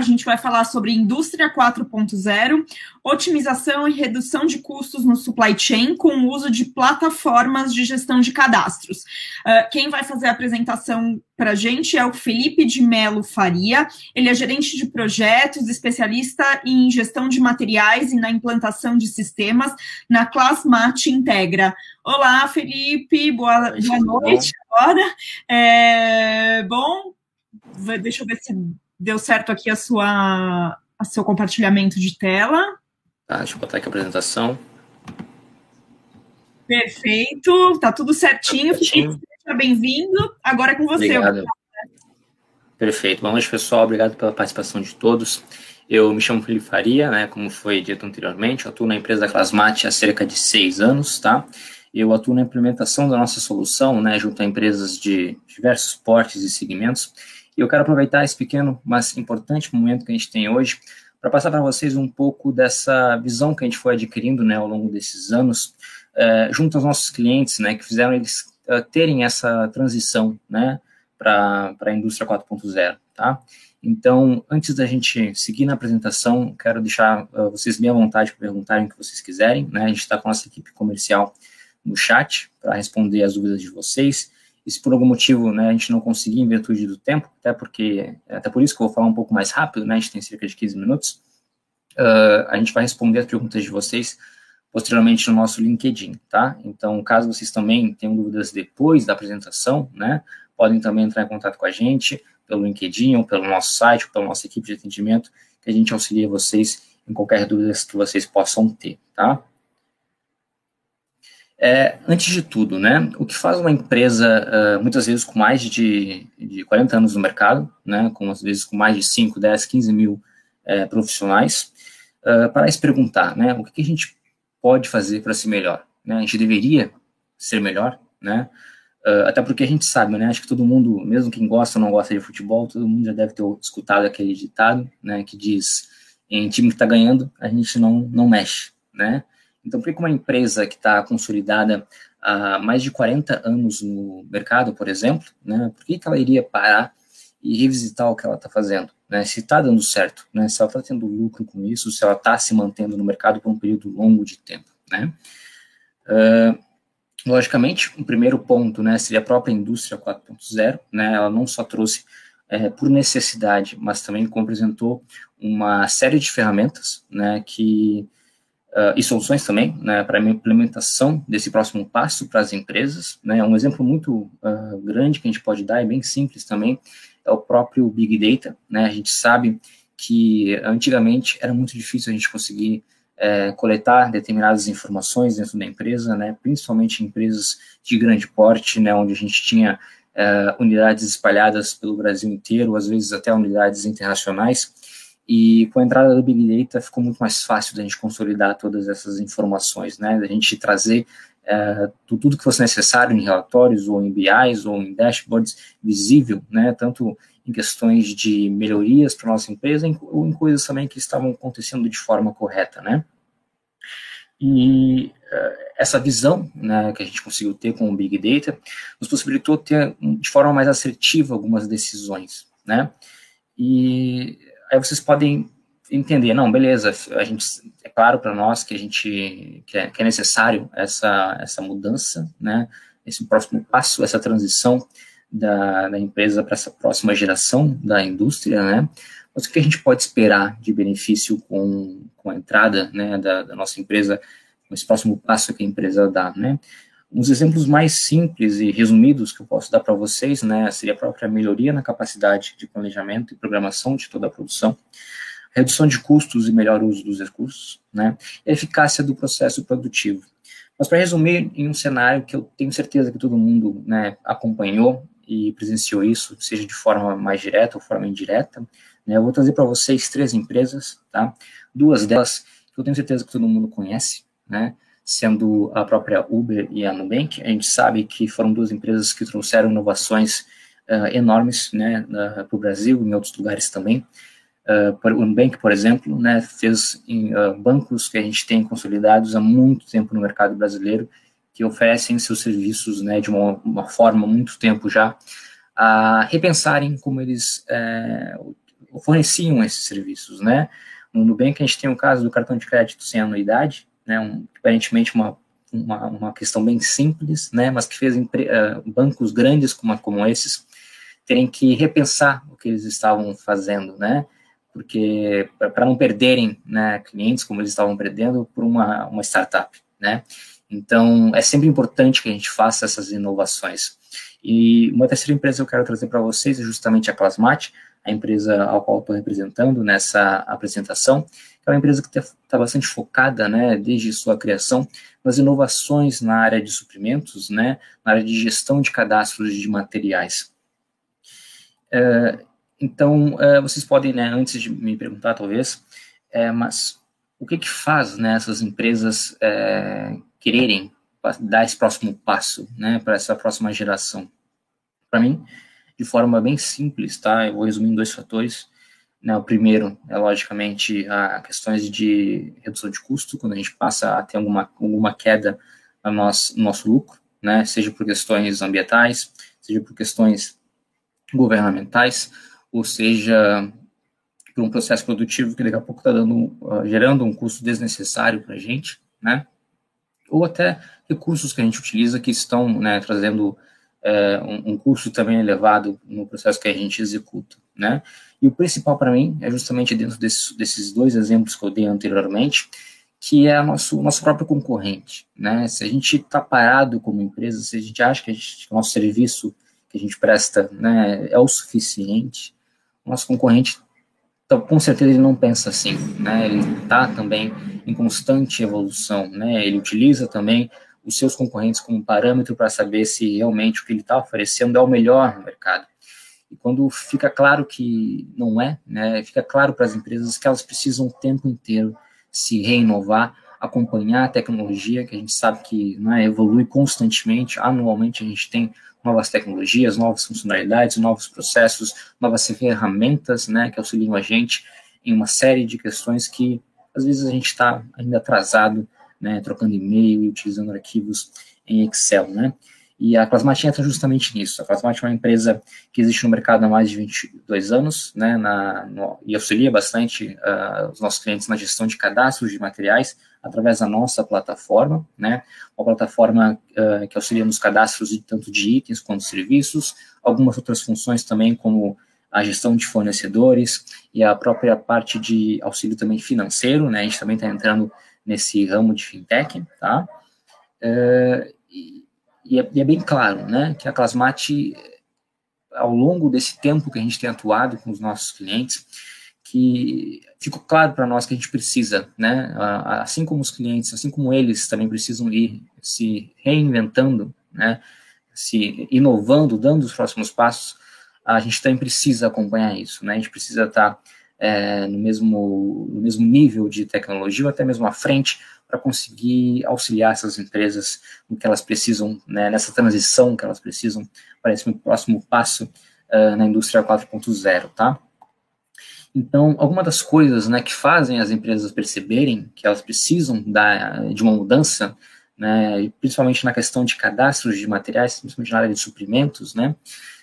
A gente vai falar sobre indústria 4.0, otimização e redução de custos no supply chain com o uso de plataformas de gestão de cadastros. Uh, quem vai fazer a apresentação para a gente é o Felipe de Melo Faria. Ele é gerente de projetos, especialista em gestão de materiais e na implantação de sistemas na Classmat Integra. Olá, Felipe, boa, boa noite agora. É, bom, deixa eu ver se deu certo aqui a sua, a seu compartilhamento de tela. Tá, deixa eu botar aqui a apresentação. Perfeito, tá tudo certinho. certinho. Seja bem-vindo. Agora é com você. Obrigado. Perfeito. Boa noite, pessoal. Obrigado pela participação de todos. Eu me chamo Felipe Faria, né, como foi dito anteriormente, eu atuo na empresa da Clasmate há cerca de seis anos, tá? Eu atuo na implementação da nossa solução, né, junto a empresas de diversos portes e segmentos, e eu quero aproveitar esse pequeno, mas importante momento que a gente tem hoje para passar para vocês um pouco dessa visão que a gente foi adquirindo né, ao longo desses anos, é, junto aos nossos clientes, né, que fizeram eles uh, terem essa transição né, para a indústria 4.0. Tá? Então, antes da gente seguir na apresentação, quero deixar uh, vocês bem à vontade para perguntarem o que vocês quiserem. Né? A gente está com a nossa equipe comercial no chat para responder as dúvidas de vocês. E se por algum motivo né, a gente não conseguir em virtude do tempo, até porque até por isso que eu vou falar um pouco mais rápido, né, a gente tem cerca de 15 minutos, uh, a gente vai responder as perguntas de vocês posteriormente no nosso LinkedIn, tá? Então, caso vocês também tenham dúvidas depois da apresentação, né, podem também entrar em contato com a gente pelo LinkedIn ou pelo nosso site, ou pela nossa equipe de atendimento, que a gente auxilia vocês em qualquer dúvida que vocês possam ter, tá? É, antes de tudo, né, o que faz uma empresa, uh, muitas vezes com mais de, de 40 anos no mercado, né, com, às vezes com mais de 5, 10, 15 mil uh, profissionais, uh, para se perguntar, né, o que, que a gente pode fazer para ser melhor? Né? A gente deveria ser melhor, né? até porque a gente sabe, né, acho que todo mundo, mesmo quem gosta ou não gosta de futebol, todo mundo já deve ter escutado aquele ditado, né, que diz, em time que está ganhando, a gente não, não mexe, né? Então, por que uma empresa que está consolidada há mais de 40 anos no mercado, por exemplo, né, por que, que ela iria parar e revisitar o que ela está fazendo? Né, se está dando certo, né, se ela está tendo lucro com isso, se ela está se mantendo no mercado por um período longo de tempo. Né? Uh, logicamente, o primeiro ponto né, seria a própria indústria 4.0, né, ela não só trouxe é, por necessidade, mas também apresentou uma série de ferramentas né, que uh, e soluções também né, para a implementação desse próximo passo para as empresas. Né, um exemplo muito uh, grande que a gente pode dar, e bem simples também, é o próprio Big Data. Né, a gente sabe que antigamente era muito difícil a gente conseguir é, coletar determinadas informações dentro da empresa, né, principalmente em empresas de grande porte, né, onde a gente tinha é, unidades espalhadas pelo Brasil inteiro, às vezes até unidades internacionais, e com a entrada do Big Data ficou muito mais fácil da gente consolidar todas essas informações, né? Da gente trazer é, tudo que fosse necessário em relatórios ou em BIs ou em dashboards visível, né? Tanto em questões de melhorias para nossa empresa ou em coisas também que estavam acontecendo de forma correta, né? E uh, essa visão né, que a gente conseguiu ter com o Big Data nos possibilitou ter de forma mais assertiva algumas decisões, né? E aí vocês podem entender, não, beleza, a gente é claro para nós que a gente que é, que é, necessário essa essa mudança, né? Esse próximo passo, essa transição da, da empresa para essa próxima geração da indústria, né? Mas o que a gente pode esperar de benefício com, com a entrada, né, da, da nossa empresa, com esse próximo passo que a empresa dá, né? Uns exemplos mais simples e resumidos que eu posso dar para vocês, né, seria a própria melhoria na capacidade de planejamento e programação de toda a produção, redução de custos e melhor uso dos recursos, né, e a eficácia do processo produtivo. Mas para resumir em um cenário que eu tenho certeza que todo mundo né, acompanhou e presenciou isso, seja de forma mais direta ou forma indireta, né, eu vou trazer para vocês três empresas, tá? Duas delas que eu tenho certeza que todo mundo conhece, né? Sendo a própria Uber e a Nubank. A gente sabe que foram duas empresas que trouxeram inovações uh, enormes né, uh, para o Brasil e em outros lugares também. Uh, o Nubank, por exemplo, né, fez em, uh, bancos que a gente tem consolidados há muito tempo no mercado brasileiro, que oferecem seus serviços né, de uma, uma forma, muito tempo já, a repensarem como eles forneciam esses serviços, né? No Nubank a gente tem o caso do cartão de crédito sem anuidade, né? Um, aparentemente uma, uma, uma questão bem simples, né? Mas que fez uh, bancos grandes como, como esses terem que repensar o que eles estavam fazendo, né? Porque para não perderem né, clientes como eles estavam perdendo por uma, uma startup, né? Então é sempre importante que a gente faça essas inovações. E uma terceira empresa que eu quero trazer para vocês é justamente a Clasmate, a empresa ao qual estou representando nessa apresentação, é uma empresa que está tá bastante focada, né, desde sua criação, nas inovações na área de suprimentos, né, na área de gestão de cadastros de materiais. É, então, é, vocês podem, né, antes de me perguntar, talvez, é, mas o que que faz né, essas empresas é, quererem dar esse próximo passo, né, para essa próxima geração? Para mim, de forma bem simples, tá? Eu vou resumir em dois fatores. Né, o primeiro é, logicamente, a questões de redução de custo, quando a gente passa a ter alguma, alguma queda no nosso, no nosso lucro, né, seja por questões ambientais, seja por questões governamentais, ou seja, por um processo produtivo que daqui a pouco está uh, gerando um custo desnecessário para a gente, né, ou até recursos que a gente utiliza que estão né, trazendo é, um, um, custo também elevado no processo que a gente executa, né? E o principal para mim é justamente dentro desses, dois exemplos que eu dei anteriormente, que é nosso nosso próprio concorrente, né? Se a gente está parado como empresa, se a gente acha que, gente, que o nosso serviço que a gente presta, né, é o suficiente, o nosso concorrente então, com certeza ele não pensa assim, né? Ele está também em constante evolução, né? Ele utiliza também os seus concorrentes como parâmetro para saber se realmente o que ele está oferecendo é o melhor no mercado. E quando fica claro que não é, né, fica claro para as empresas que elas precisam o tempo inteiro se reinovar, acompanhar a tecnologia, que a gente sabe que né, evolui constantemente, anualmente a gente tem novas tecnologias, novas funcionalidades, novos processos, novas ferramentas né, que auxiliam a gente em uma série de questões que às vezes a gente está ainda atrasado né, trocando e-mail e utilizando arquivos em Excel, né? E a Plasmate entra justamente nisso. A Plasmate é uma empresa que existe no mercado há mais de 22 anos, né, na, no, e auxilia bastante uh, os nossos clientes na gestão de cadastros de materiais através da nossa plataforma, né, uma plataforma uh, que auxilia nos cadastros de tanto de itens quanto serviços, algumas outras funções também como a gestão de fornecedores e a própria parte de auxílio também financeiro, né, a gente também está entrando nesse ramo de fintech, tá? É, e, é, e, é, bem claro, né, que a Clasmate, ao longo desse tempo que a gente tem atuado com os nossos clientes, que ficou claro para nós que a gente precisa, né, assim como os clientes, assim como eles também precisam ir se reinventando, né, se inovando, dando os próximos passos, a gente também precisa acompanhar isso, né, a gente precisa estar tá é, no, mesmo, no mesmo nível de tecnologia, ou até mesmo à frente, para conseguir auxiliar essas empresas no que elas precisam, né, nessa transição que elas precisam para esse próximo passo uh, na indústria 4.0, tá? Então, algumas das coisas né, que fazem as empresas perceberem que elas precisam da, de uma mudança, né, principalmente na questão de cadastros de materiais, principalmente na área de suprimentos, né,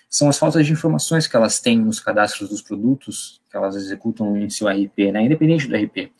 são as faltas de informações que elas têm nos cadastros dos produtos que elas executam em seu RP, né, independente do RP.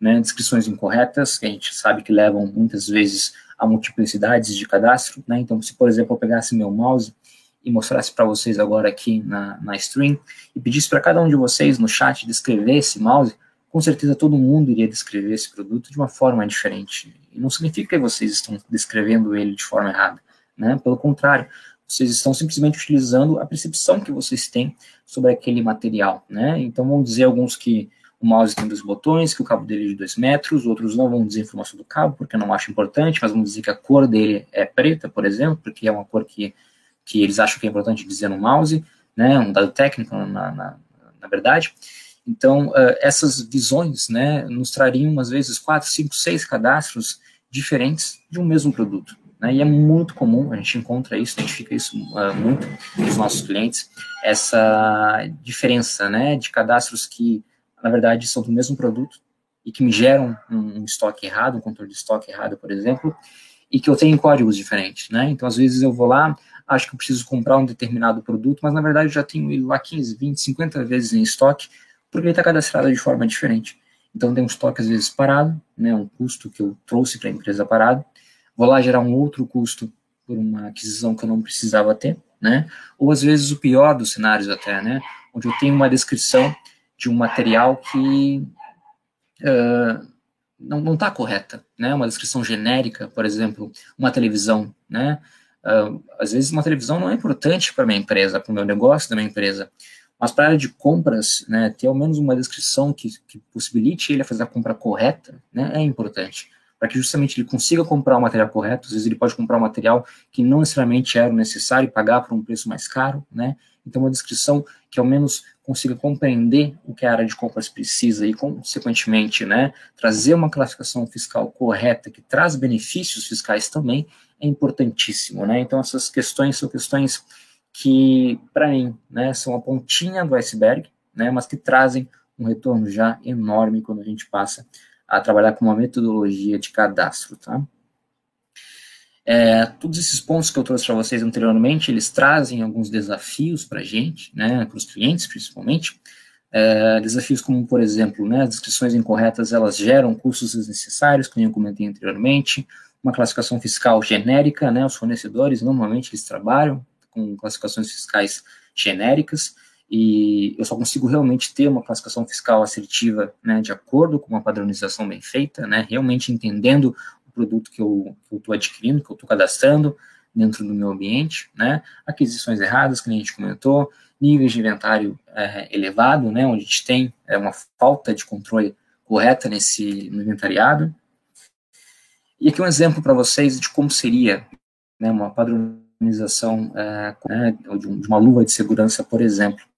Né, descrições incorretas, que a gente sabe que levam muitas vezes a multiplicidades de cadastro. Né, então, se, por exemplo, eu pegasse meu mouse e mostrasse para vocês agora aqui na, na stream e pedisse para cada um de vocês no chat descrever esse mouse, com certeza todo mundo iria descrever esse produto de uma forma diferente. E não significa que vocês estão descrevendo ele de forma errada, né? Pelo contrário, vocês estão simplesmente utilizando a percepção que vocês têm sobre aquele material, né? Então, vamos dizer alguns que o mouse tem dois botões, que o cabo dele é de dois metros, outros não vão dizer informação do cabo, porque não acho importante, mas vamos dizer que a cor dele é preta, por exemplo, porque é uma cor que, que eles acham que é importante dizer no mouse, né? Um dado técnico, na, na, na verdade. Então, uh, essas visões, né, nos trariam, às vezes, quatro, cinco, seis cadastros diferentes de um mesmo produto. Né? E é muito comum, a gente encontra isso, identifica isso uh, muito nos nossos clientes, essa diferença né, de cadastros que, na verdade, são do mesmo produto e que me geram um, um estoque errado, um controle de estoque errado, por exemplo, e que eu tenho códigos diferentes. Né? Então, às vezes, eu vou lá, acho que eu preciso comprar um determinado produto, mas, na verdade, eu já tenho ele lá 15, 20, 50 vezes em estoque, porque ele está cadastrado de forma diferente. Então tem um estoque às vezes parado, né, um custo que eu trouxe para a empresa parado, vou lá gerar um outro custo por uma aquisição que eu não precisava ter, né? Ou às vezes o pior dos cenários até, né? Onde eu tenho uma descrição de um material que uh, não está correta, né? Uma descrição genérica, por exemplo, uma televisão, né? Uh, às vezes uma televisão não é importante para minha empresa, para o meu negócio da minha empresa, mas para a área de compras, né, ter ao menos uma descrição que, que possibilite ele fazer a compra correta, né, é importante para que justamente ele consiga comprar o material correto. Às vezes ele pode comprar um material que não necessariamente era necessário e pagar por um preço mais caro, né? Então, uma descrição que ao menos consiga compreender o que a área de compras precisa e, consequentemente, né, trazer uma classificação fiscal correta que traz benefícios fiscais também é importantíssimo, né? Então, essas questões são questões que, para mim, né, são a pontinha do iceberg, né, mas que trazem um retorno já enorme quando a gente passa a trabalhar com uma metodologia de cadastro, tá? É, todos esses pontos que eu trouxe para vocês anteriormente, eles trazem alguns desafios para a gente, né, para os clientes principalmente, é, desafios como, por exemplo, né, descrições incorretas, elas geram custos desnecessários, como eu comentei anteriormente, uma classificação fiscal genérica, né, os fornecedores, normalmente, eles trabalham com classificações fiscais genéricas, e eu só consigo realmente ter uma classificação fiscal assertiva, né, de acordo com uma padronização bem feita, né, realmente entendendo o produto que eu estou adquirindo, que eu estou cadastrando dentro do meu ambiente, né, aquisições erradas, que a gente comentou, níveis de inventário é, elevado, né, onde a gente tem é, uma falta de controle correta nesse no inventariado. E aqui um exemplo para vocês de como seria né, uma padronização é, né, de uma luva de segurança, por exemplo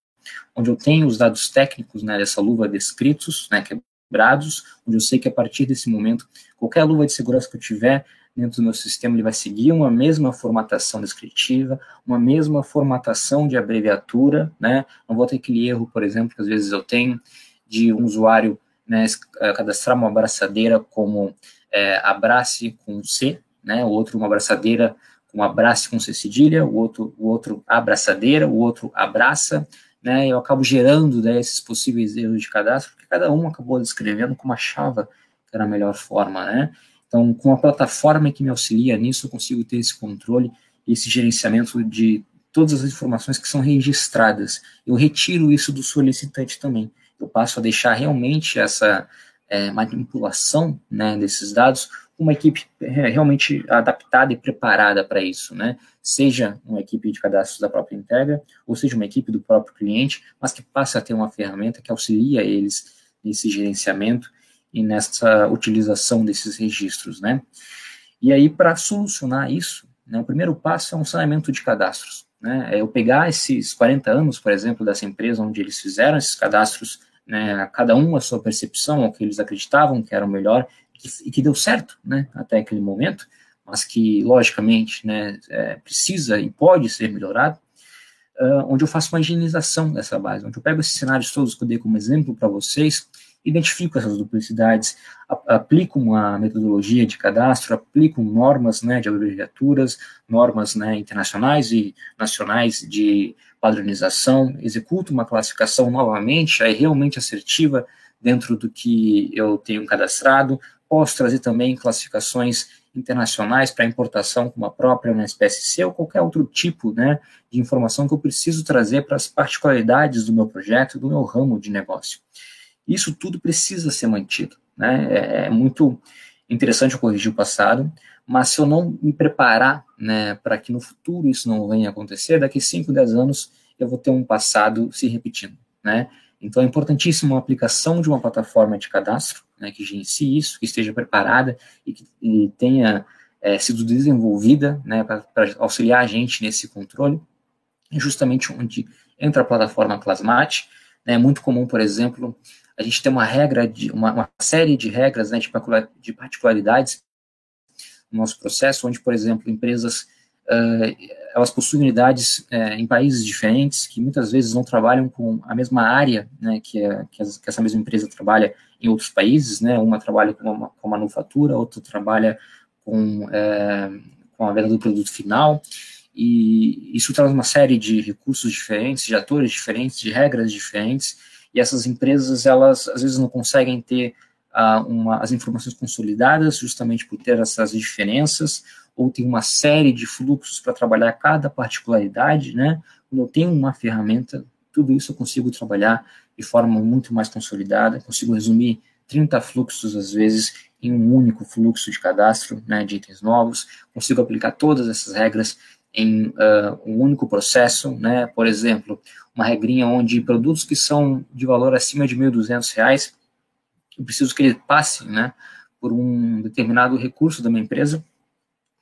onde eu tenho os dados técnicos né, dessa luva descritos, né, quebrados, onde eu sei que a partir desse momento, qualquer luva de segurança que eu tiver dentro do meu sistema, ele vai seguir uma mesma formatação descritiva, uma mesma formatação de abreviatura, né, não vou ter aquele erro, por exemplo, que às vezes eu tenho, de um usuário né, eh, cadastrar uma abraçadeira como é, abrace com C, né, o outro uma abraçadeira com abrace com C cedilha, o outro, o outro abraçadeira, o outro abraça, né, eu acabo gerando né, esses possíveis erros de cadastro, porque cada um acabou descrevendo como achava que era a melhor forma, né? Então, com a plataforma que me auxilia nisso, eu consigo ter esse controle esse gerenciamento de todas as informações que são registradas. Eu retiro isso do solicitante também. Eu passo a deixar realmente essa é, manipulação né, desses dados uma equipe realmente adaptada e preparada para isso, né? Seja uma equipe de cadastros da própria entrega, ou seja uma equipe do próprio cliente, mas que passa a ter uma ferramenta que auxilia eles nesse gerenciamento e nessa utilização desses registros, né? E aí, para solucionar isso, né, o primeiro passo é um saneamento de cadastros, né? É eu pegar esses 40 anos, por exemplo, dessa empresa onde eles fizeram esses cadastros, né, cada um a sua percepção, o que eles acreditavam que era o melhor, e que deu certo, né, até aquele momento, mas que, logicamente, né, é, precisa e pode ser melhorado, uh, onde eu faço uma higienização dessa base, onde eu pego esses cenários todos que eu dei como exemplo para vocês, identifico essas duplicidades, aplico uma metodologia de cadastro, aplico normas né, de abreviaturas, normas né, internacionais e nacionais de padronização, executo uma classificação novamente, aí realmente assertiva dentro do que eu tenho cadastrado, Posso trazer também classificações internacionais para importação, como a própria NSPSC ou qualquer outro tipo né, de informação que eu preciso trazer para as particularidades do meu projeto, do meu ramo de negócio. Isso tudo precisa ser mantido. Né? É, é muito interessante eu corrigir o passado, mas se eu não me preparar né, para que no futuro isso não venha a acontecer, daqui 5, 10 anos eu vou ter um passado se repetindo. Né? Então é importantíssimo a aplicação de uma plataforma de cadastro, né, que gerencie isso, que esteja preparada e que e tenha é, sido desenvolvida né, para auxiliar a gente nesse controle, é justamente onde entra a plataforma Plasmate. Né, é muito comum, por exemplo, a gente ter uma regra, de uma, uma série de regras né, de particularidades no nosso processo, onde, por exemplo, empresas elas possuem unidades uh, em países diferentes, que muitas vezes não trabalham com a mesma área né, que, é, que, as, que, essa mesma empresa trabalha em outros países, né, uma trabalha com, uma, com manufatura, outra trabalha com, uh, com a venda do produto final, e isso traz uma série de recursos diferentes, de atores diferentes, de regras diferentes, E essas empresas, elas às vezes não conseguem ter uh, uma, as informações consolidadas, justamente por ter essas diferenças, ou tem uma série de fluxos para trabalhar cada particularidade, né? Quando eu tenho uma ferramenta, tudo isso eu consigo trabalhar de forma muito mais consolidada, consigo resumir 30 fluxos, às vezes, em um único fluxo de cadastro né, de itens novos, consigo aplicar todas essas regras em uh, um único processo, né, por exemplo, uma regrinha onde produtos que são de valor acima de R$ 1.200, eu preciso que ele passe né, por um determinado recurso da minha empresa,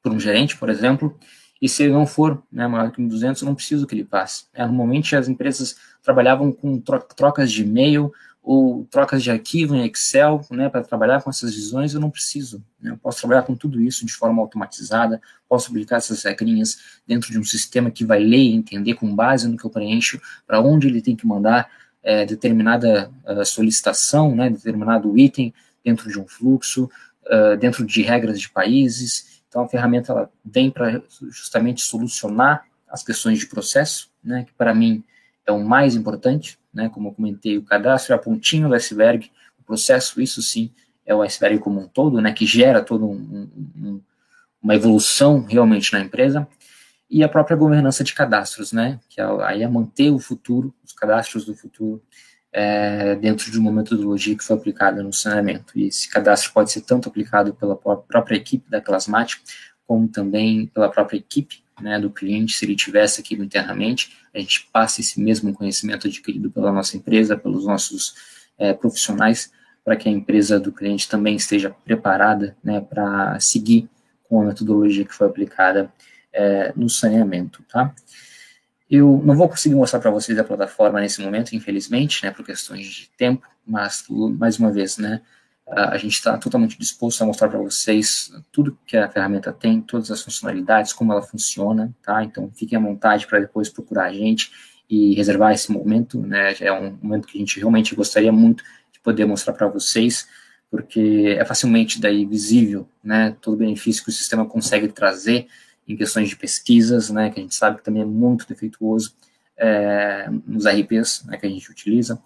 por um gerente, por exemplo, e se ele não for né, maior que 1.200, eu não preciso que ele passe. É, normalmente as empresas trabalhavam com trocas de e-mail ou trocas de arquivo em Excel, né, para trabalhar com essas visões, eu não preciso. Né, eu posso trabalhar com tudo isso de forma automatizada, posso aplicar essas regrinhas dentro de um sistema que vai ler e entender com base no que eu preencho, para onde ele tem que mandar é, determinada uh, solicitação, né, determinado item dentro de um fluxo, uh, dentro de regras de países, então, a ferramenta ela vem para justamente solucionar as questões de processo, né, que para mim é o mais importante, né, como eu comentei, o cadastro é a pontinha do iceberg, o processo, isso sim, é o iceberg como um todo, né, que gera toda um, um, uma evolução realmente na empresa, e a própria governança de cadastros, né, que é, aí é manter o futuro, os cadastros do futuro, é, dentro de uma metodologia que foi aplicada no saneamento. E esse cadastro pode ser tanto aplicado pela própria equipe da Clasmatic, como também pela própria equipe né, do cliente, se ele tivesse aquilo internamente, a gente passa esse mesmo conhecimento adquirido pela nossa empresa, pelos nossos é, profissionais, para que a empresa do cliente também esteja preparada né, para seguir com a metodologia que foi aplicada é, no saneamento, tá? Eu não vou conseguir mostrar para vocês a plataforma nesse momento, infelizmente, né, por questões de tempo, mas, mais uma vez, né, a gente está totalmente disposto a mostrar para vocês tudo que a ferramenta tem, todas as funcionalidades, como ela funciona, tá? Então, fiquem à vontade para depois procurar a gente e reservar esse momento, né? É um momento que a gente realmente gostaria muito de poder mostrar para vocês, porque é facilmente daí visível, né? Todo o benefício que o sistema consegue trazer em questões de pesquisas, né, que a gente sabe que também é muito defeituoso é, nos RPs né, que a gente utiliza,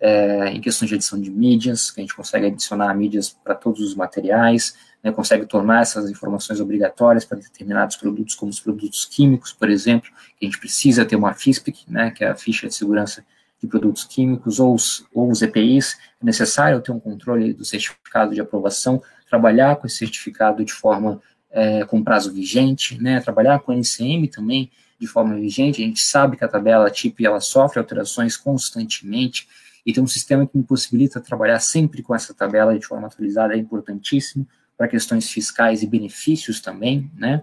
é, em questões de edição de mídias, que a gente consegue adicionar mídias para todos os materiais, né, consegue tornar essas informações obrigatórias para determinados produtos, como os produtos químicos, por exemplo, que a gente precisa ter uma FISPIC, né, que é a ficha de segurança de produtos químicos, ou os, ou os EPIs, é necessário ter um controle do certificado de aprovação, trabalhar com esse certificado de forma é, com prazo vigente, né, trabalhar com NCM também de forma vigente, a gente sabe que a tabela TIP ela sofre alterações constantemente, e ter um sistema que me possibilita trabalhar sempre com essa tabela de forma atualizada é importantíssimo para questões fiscais e benefícios também, né,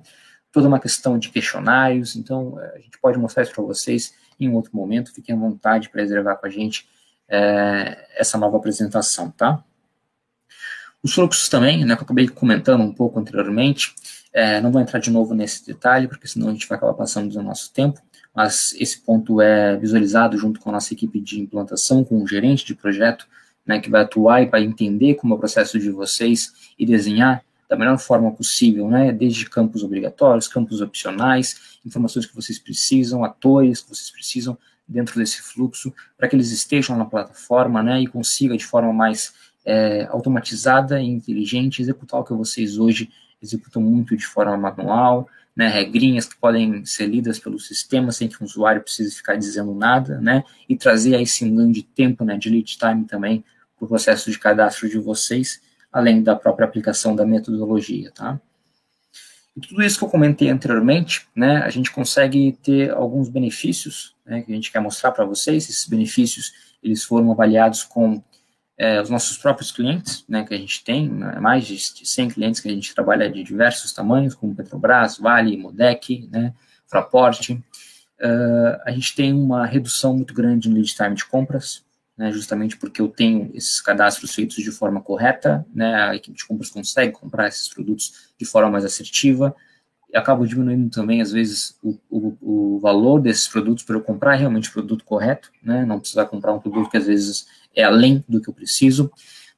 toda uma questão de questionários, então a gente pode mostrar isso para vocês em um outro momento, fiquem à vontade para reservar com a gente é, essa nova apresentação, tá? Os fluxos também, né, que eu acabei comentando um pouco anteriormente, é, não vou entrar de novo nesse detalhe, porque senão a gente vai acabar passando do nosso tempo, mas esse ponto é visualizado junto com a nossa equipe de implantação, com o gerente de projeto, né, que vai atuar e vai entender como é o processo de vocês e desenhar da melhor forma possível, né, desde campos obrigatórios, campos opcionais, informações que vocês precisam, atores que vocês precisam dentro desse fluxo, para que eles estejam na plataforma, né, e consiga de forma mais é, automatizada e inteligente, executar o que vocês hoje executam muito de forma manual, né, regrinhas que podem ser lidas pelo sistema sem que o usuário precise ficar dizendo nada, né, e trazer aí um ganho de tempo, né, de lead time também para o processo de cadastro de vocês, além da própria aplicação da metodologia, tá? E tudo isso que eu comentei anteriormente, né, a gente consegue ter alguns benefícios, né, que a gente quer mostrar para vocês, esses benefícios, eles foram avaliados com é, os nossos próprios clientes, né, que a gente tem, né, mais de 100 clientes que a gente trabalha de diversos tamanhos, como Petrobras, Vale, Modec, né, Fraport. Uh, a gente tem uma redução muito grande no lead time de compras, né, justamente porque eu tenho esses cadastros feitos de forma correta, né, a equipe de compras consegue comprar esses produtos de forma mais assertiva, e acabo diminuindo também, às vezes, o, o, o valor desses produtos para eu comprar realmente o produto correto, né, não precisar comprar um produto que às vezes é além do que eu preciso,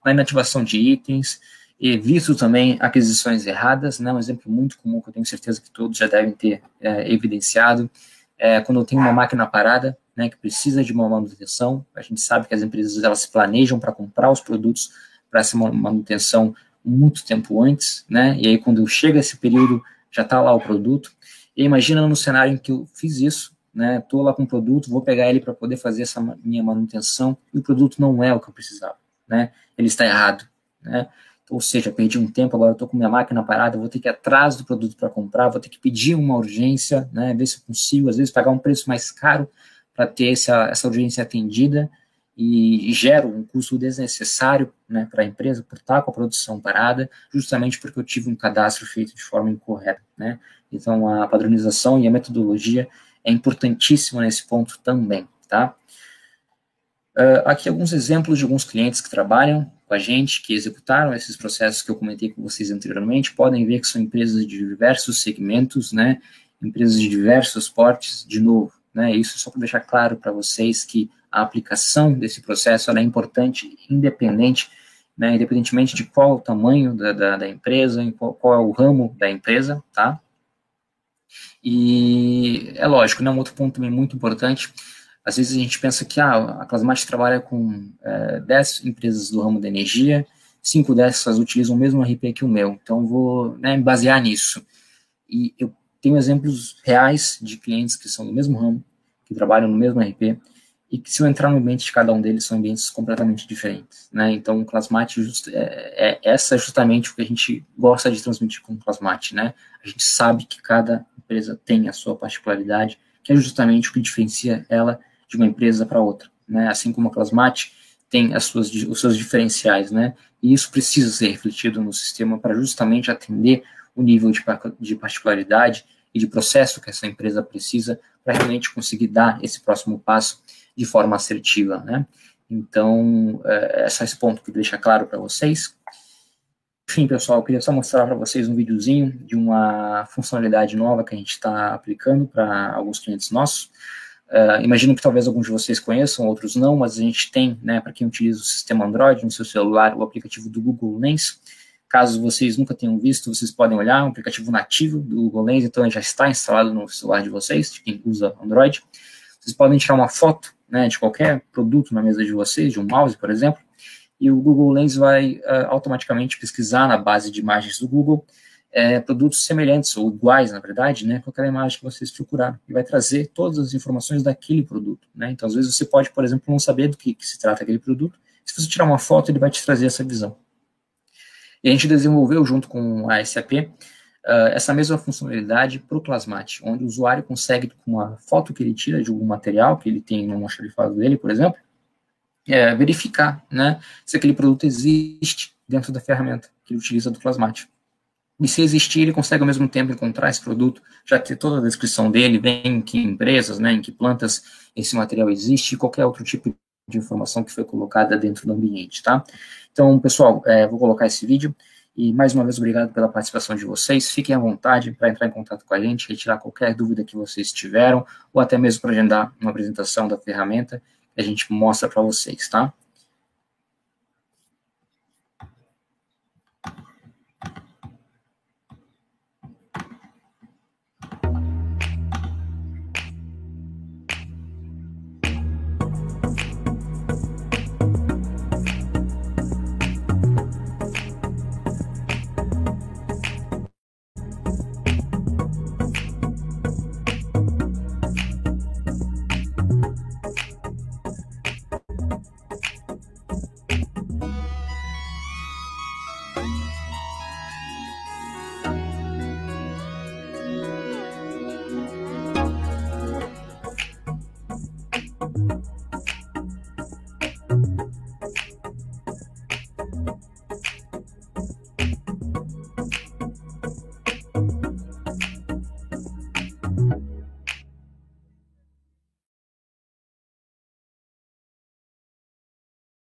na inativação de itens, e visto também aquisições erradas, né, um exemplo muito comum que eu tenho certeza que todos já devem ter é, evidenciado, é quando eu tenho uma máquina parada, né, que precisa de uma manutenção. A gente sabe que as empresas elas se planejam para comprar os produtos para essa manutenção muito tempo antes, né? E aí quando chega esse período já está lá o produto. E imagina no cenário em que eu fiz isso, né? Estou lá com o produto, vou pegar ele para poder fazer essa minha manutenção e o produto não é o que eu precisava, né? Ele está errado, né? Ou seja, perdi um tempo, agora estou com minha máquina parada, vou ter que ir atrás do produto para comprar, vou ter que pedir uma urgência, né? Ver se eu consigo, às vezes pagar um preço mais caro para ter essa, essa urgência atendida e, e um custo desnecessário né, para a empresa por estar com a produção parada, justamente porque eu tive um cadastro feito de forma incorreta. Né? Então, a padronização e a metodologia é importantíssima nesse ponto também. Tá? Uh, aqui alguns exemplos de alguns clientes que trabalham com a gente, que executaram esses processos que eu comentei com vocês anteriormente, podem ver que são empresas de diversos segmentos, né, empresas de diversos portes, de novo, né, isso só para deixar claro para vocês que a aplicação desse processo é importante, independente, né, independentemente de qual o tamanho da, da, da empresa, qual, qual, é o ramo da empresa, tá? E é lógico, né, um outro ponto também muito importante, às vezes a gente pensa que ah, a Clasmate trabalha com é, 10 empresas do ramo da energia, cinco dessas utilizam o mesmo RP que o meu, então vou né, me basear nisso. E eu tenho exemplos reais de clientes que são do mesmo ramo, que trabalham no mesmo RP, e que se eu entrar no ambiente de cada um deles, são ambientes completamente diferentes, né? Então, o Classmate just, é, é, essa é justamente o que a gente gosta de transmitir com o Classmate, né? A gente sabe que cada empresa tem a sua particularidade, que é justamente o que diferencia ela de uma empresa para outra, né? Assim como a Classmate tem as suas, os seus diferenciais, né? E isso precisa ser refletido no sistema para justamente atender o nível de, de particularidade e de processo que essa empresa precisa para realmente conseguir dar esse próximo passo de forma assertiva, né? Então, é, é só esse ponto que deixa claro para vocês. Enfim, pessoal, eu queria só mostrar para vocês um videozinho de uma funcionalidade nova que a gente está aplicando para alguns clientes nossos. Uh, imagino que talvez alguns de vocês conheçam, outros não, mas a gente tem, né, para quem utiliza o sistema Android no seu celular, o aplicativo do Google Lens. Caso vocês nunca tenham visto, vocês podem olhar, um aplicativo nativo do Google Lens, então ele já está instalado no celular de vocês, de quem usa Android. Vocês podem tirar uma foto né, de qualquer produto na mesa de vocês, de um mouse, por exemplo, e o Google Lens vai uh, automaticamente pesquisar na base de imagens do Google é, produtos semelhantes ou iguais, na verdade, né, com aquela imagem que vocês procuraram, e vai trazer todas as informações daquele produto. Né? Então, às vezes, você pode, por exemplo, não saber do que, que se trata aquele produto, se você tirar uma foto, ele vai te trazer essa visão. E a gente desenvolveu, junto com a SAP, uh, essa mesma funcionalidade para o Plasmate, onde o usuário consegue, com uma foto que ele tira de algum material que ele tem no almoxarifado dele, por exemplo, é, verificar né, se aquele produto existe dentro da ferramenta que ele utiliza do Plasmate. E se existir, ele consegue ao mesmo tempo encontrar esse produto, já ter toda a descrição dele, vem em que empresas, né, em que plantas esse material existe, e qualquer outro tipo de informação que foi colocada dentro do ambiente, tá? Então, pessoal, é, vou colocar esse vídeo. E mais uma vez, obrigado pela participação de vocês. Fiquem à vontade para entrar em contato com a gente, retirar qualquer dúvida que vocês tiveram, ou até mesmo para agendar uma apresentação da ferramenta que a gente mostra para vocês, tá?